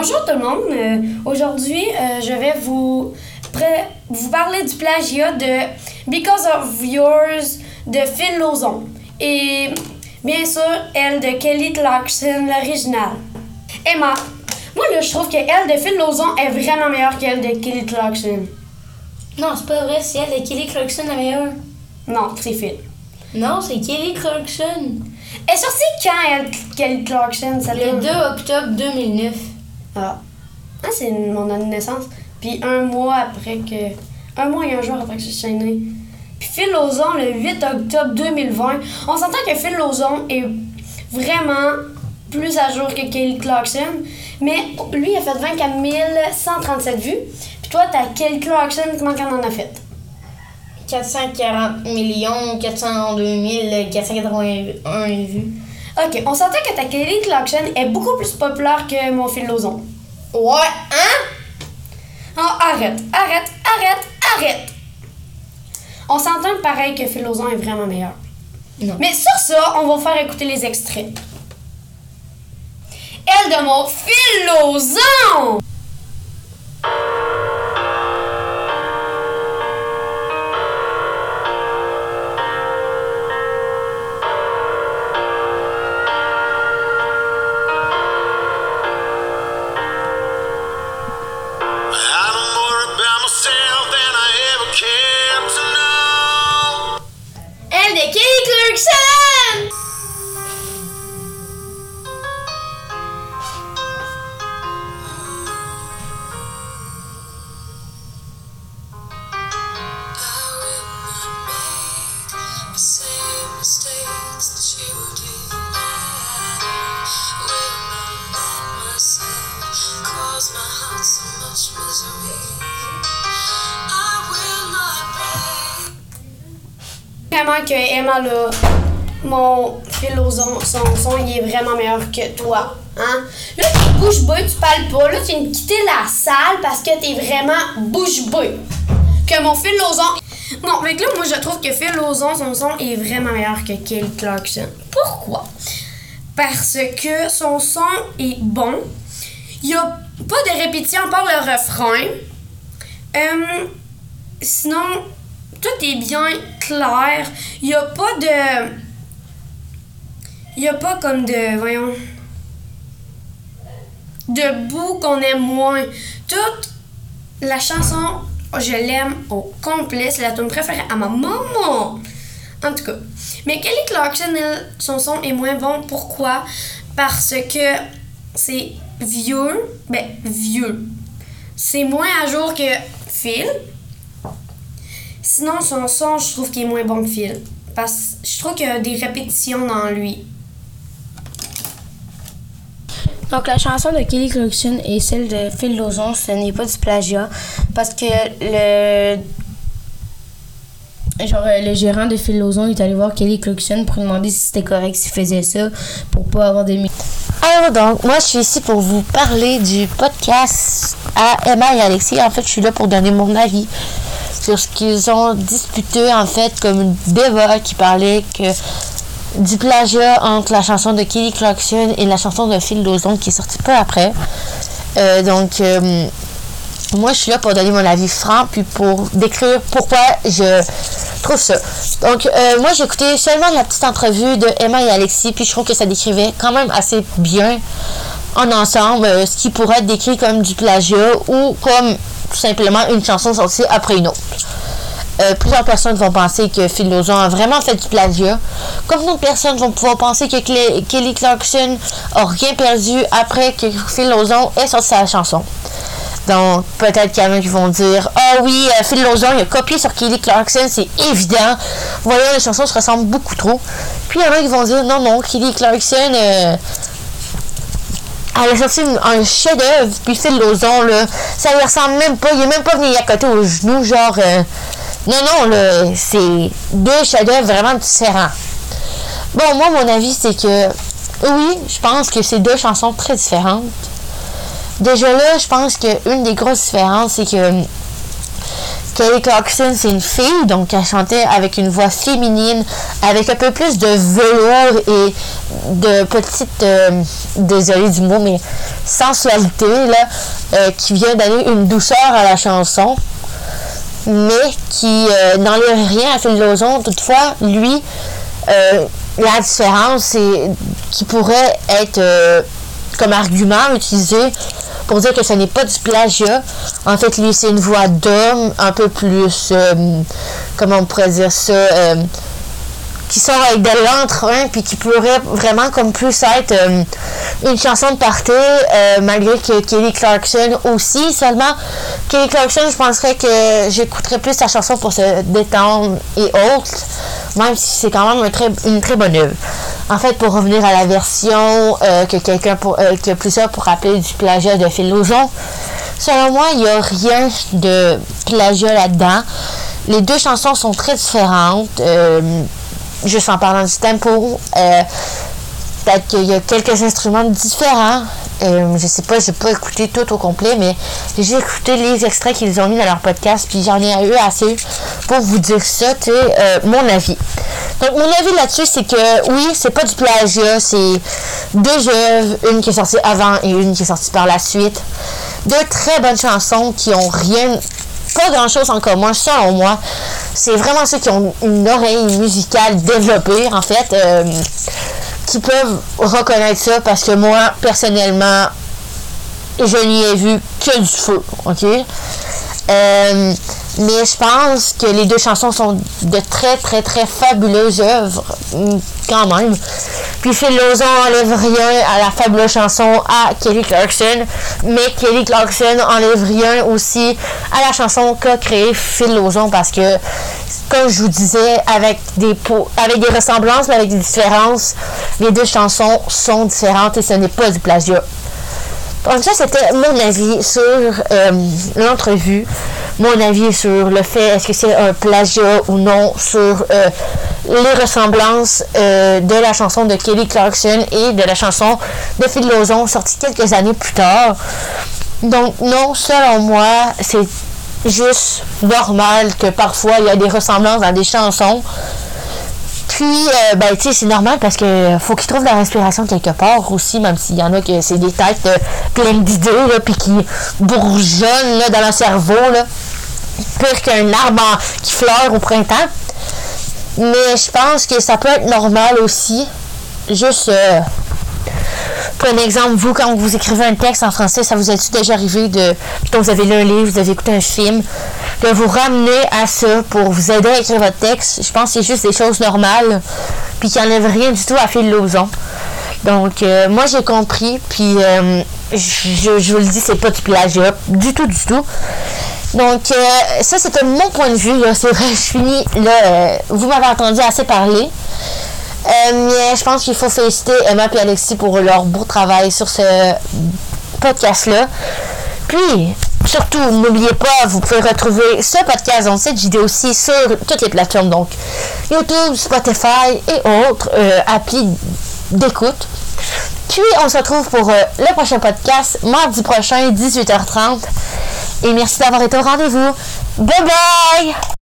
Bonjour tout le monde. Euh, Aujourd'hui, euh, je vais vous, vous parler du plagiat de Because of Yours de Phil Lozon. Et bien sûr, elle de Kelly Clarkson, l'original. Emma, moi là, je trouve que elle de Phil Lozon est vraiment meilleure qu'elle de Kelly Clarkson. Non, c'est pas vrai, c'est elle, Kelly Clarkson la meilleure. Non, c'est Phil. Non, c'est Kelly Clarkson. Elle est sortie quand, elle, Kelly Clarkson? Ça Le doit- 2 octobre 2009. Ah. Ah, c'est mon année de naissance. Puis un mois après que. Un mois et un jour après que je suis née. Puis Phil Lozon, le 8 octobre 2020. On s'entend que Phil Lozon est vraiment plus à jour que Kelly Clarkson. Mais lui, il a fait 24 137 vues. Puis toi, t'as Kelly Clarkson, comment qu'elle en a fait? 440 millions 402 481 vues. Ok, on s'entend que ta Kelly Clarkson est beaucoup plus populaire que mon Phil Lozon. Ouais, hein? Oh, arrête, arrête, arrête, arrête! On s'entend pareil que Phil Lozon est vraiment meilleur. Non. Mais sur ça, on va faire écouter les extraits. Elle de mon myself cause my heart so much misery. I will not break. Vraiment que Emma, là, mon Phil Lozon, son son, il est vraiment meilleur que toi. Hein? Là, t'es bouche bée, tu parles pas. Là, tu viens de quitter la salle parce que t'es vraiment bouche bée. Que mon Phil Lozon. Bon, que là, moi, je trouve que Phil son son est vraiment meilleur que Kelly Clarkson. Pourquoi? Parce que son son est bon. Il y a pas de répétition par le refrain. Euh, sinon, tout est bien clair. Il n'y a pas de. Il n'y a pas comme de. Voyons. De bout qu'on aime moins. Toute la chanson, je l'aime au complet. C'est la tune préférée à ma maman. En tout cas. Mais Kelly Clarkson, son son est moins bon. Pourquoi? Parce que c'est vieux. Ben, vieux. C'est moins à jour que Phil. Sinon, son son, je trouve qu'il est moins bon que Phil. Parce que je trouve qu'il y a des répétitions dans lui. Donc la chanson de Kelly Clarkson et celle de Phil Lozon, ce n'est pas du plagiat parce que le genre euh, le gérant de Phil Lozon est allé voir Kelly Clarkson pour lui demander si c'était correct s'il faisait ça pour pas avoir des Alors donc, moi je suis ici pour vous parler du podcast à Emma et Alexis. En fait, je suis là pour donner mon avis sur ce qu'ils ont disputé en fait comme débat qui parlait que du plagiat entre la chanson de Kelly Clarkson et la chanson de Phil Lozon qui est sortie peu après. Euh, donc euh, moi je suis là pour donner mon avis franc puis pour décrire pourquoi je trouve ça. Donc euh, moi j'ai écouté seulement la petite entrevue de Emma et Alexis puis je trouve que ça décrivait quand même assez bien en ensemble euh, ce qui pourrait être décrit comme du plagiat ou comme tout simplement une chanson sortie après une autre. Euh, plusieurs personnes vont penser que Phil Lozon a vraiment fait du plagiat. Comme d'autres personnes vont pouvoir penser que Kelly Clarkson a rien perdu après que Phil Lozon ait sorti sa chanson. Donc, peut-être qu'il y en a qui vont dire Ah oui, euh, Phil Lozon, il a copié sur Kelly Clarkson, c'est évident. Voyons, les chansons se ressemblent beaucoup trop. Puis il y en a qui vont dire Non, non, Kelly Clarkson, euh, elle a sorti un chef-d'œuvre, puis Phil Lozon, là, ça lui ressemble même pas. Il est même pas venu y accoter aux genoux, genre. euh, non, non, là, c'est deux chefs-d'œuvre vraiment différents. Bon, moi, mon avis, c'est que oui, je pense que c'est deux chansons très différentes. Déjà là, je pense qu'une des grosses différences, c'est que Kelly Clarkson, c'est une fille, donc elle chantait avec une voix féminine, avec un peu plus de velours et de petite, euh, désolé du mot, mais sensualité, là, euh, qui vient donner une douceur à la chanson, mais qui euh, n'enlève rien à Phil Lozon. Toutefois, lui, la différence, c'est qui pourrait être comme argument utilisé pour dire que ce n'est pas du plagiat. En fait, lui, c'est une voix d'homme un peu plus, euh, comment on pourrait dire ça, euh, qui sort avec de l'entrain, puis qui pourrait vraiment comme plus être euh, une chanson de party, malgré que Kelly Clarkson aussi. Seulement, Kelly Clarkson, je penserais que j'écouterais plus sa chanson pour se détendre et autres, même si c'est quand même une très bonne œuvre. En fait, pour revenir à la version euh, que quelqu'un pour, euh, que plusieurs pour rappeler du plagiat de Phil selon moi, il n'y a rien de plagiat là-dedans. Les deux chansons sont très différentes. euh, juste en parlant du tempo, euh, peut-être qu'il y a quelques instruments différents. Je sais pas, j'ai pas écouté tout au complet, mais j'ai écouté les extraits qu'ils ont mis dans leur podcast, puis j'en ai eu assez pour vous dire ça, tu mon avis. Donc, mon avis là-dessus, c'est que oui, c'est pas du plagiat, c'est deux œuvres, une qui est sortie avant et une qui est sortie par la suite. Deux très bonnes chansons qui ont rien, pas grand chose en commun, selon moi. C'est vraiment ceux qui ont une oreille musicale développée, en fait, euh, qui peuvent reconnaître ça parce que moi, personnellement, je n'y ai vu que du feu, ok? Euh, mais je pense que les deux chansons sont de très, très, très fabuleuses œuvres, mm, quand même. Puis Phil Lozon enlève rien à la fabuleuse chanson à Kelly Clarkson, mais Kelly Clarkson enlève rien aussi à la chanson qu'a créée Phil Lozon parce que, comme je vous disais, avec des, avec des ressemblances, mais avec des différences, les deux chansons sont différentes et ce n'est pas du plagiat. Donc ça, c'était mon avis sur euh, l'entrevue, mon avis sur le fait est-ce que c'est un plagiat ou non, sur euh, les ressemblances euh, de la chanson de Kelly Clarkson et de la chanson de Phil Lozon, sortie quelques années plus tard. Donc non, selon moi, c'est juste normal que parfois il y a des ressemblances dans des chansons. Puis, euh, ben, tu sais, c'est normal parce que faut qu'ils trouvent la respiration quelque part aussi, même s'il y en a que c'est des têtes pleines d'idées, puis qui bourgeonnent, dans leur cerveau. Pire qu'un arbre en- qui fleure au printemps. Mais je pense que ça peut être normal aussi. Juste, euh, pour un exemple, vous, quand vous écrivez un texte en français, ça vous est-tu déjà arrivé de. Quand vous avez lu un livre, vous avez écouté un film, de vous ramener à ça pour vous aider à écrire votre texte? Je pense que c'est juste des choses normales, puis qu'il n'y enlève rien du tout à Phil Lozon. Donc, euh, moi, j'ai compris, puis euh, je, je vous le dis, c'est pas du plagiat, du tout, du tout. Donc, euh, ça, c'était mon point de vue. C'est vrai, je finis, là, euh, vous m'avez entendu assez parler. Euh, mais je pense qu'il faut féliciter Emma et Alexis pour leur beau travail sur ce podcast-là. Puis, surtout, n'oubliez pas, vous pouvez retrouver ce podcast dans cette vidéo aussi sur toutes les plateformes, donc YouTube, Spotify et autres applis d'écoute. Puis, on se retrouve pour le prochain podcast, mardi prochain, 18h30. Et merci d'avoir été au rendez-vous. Bye bye!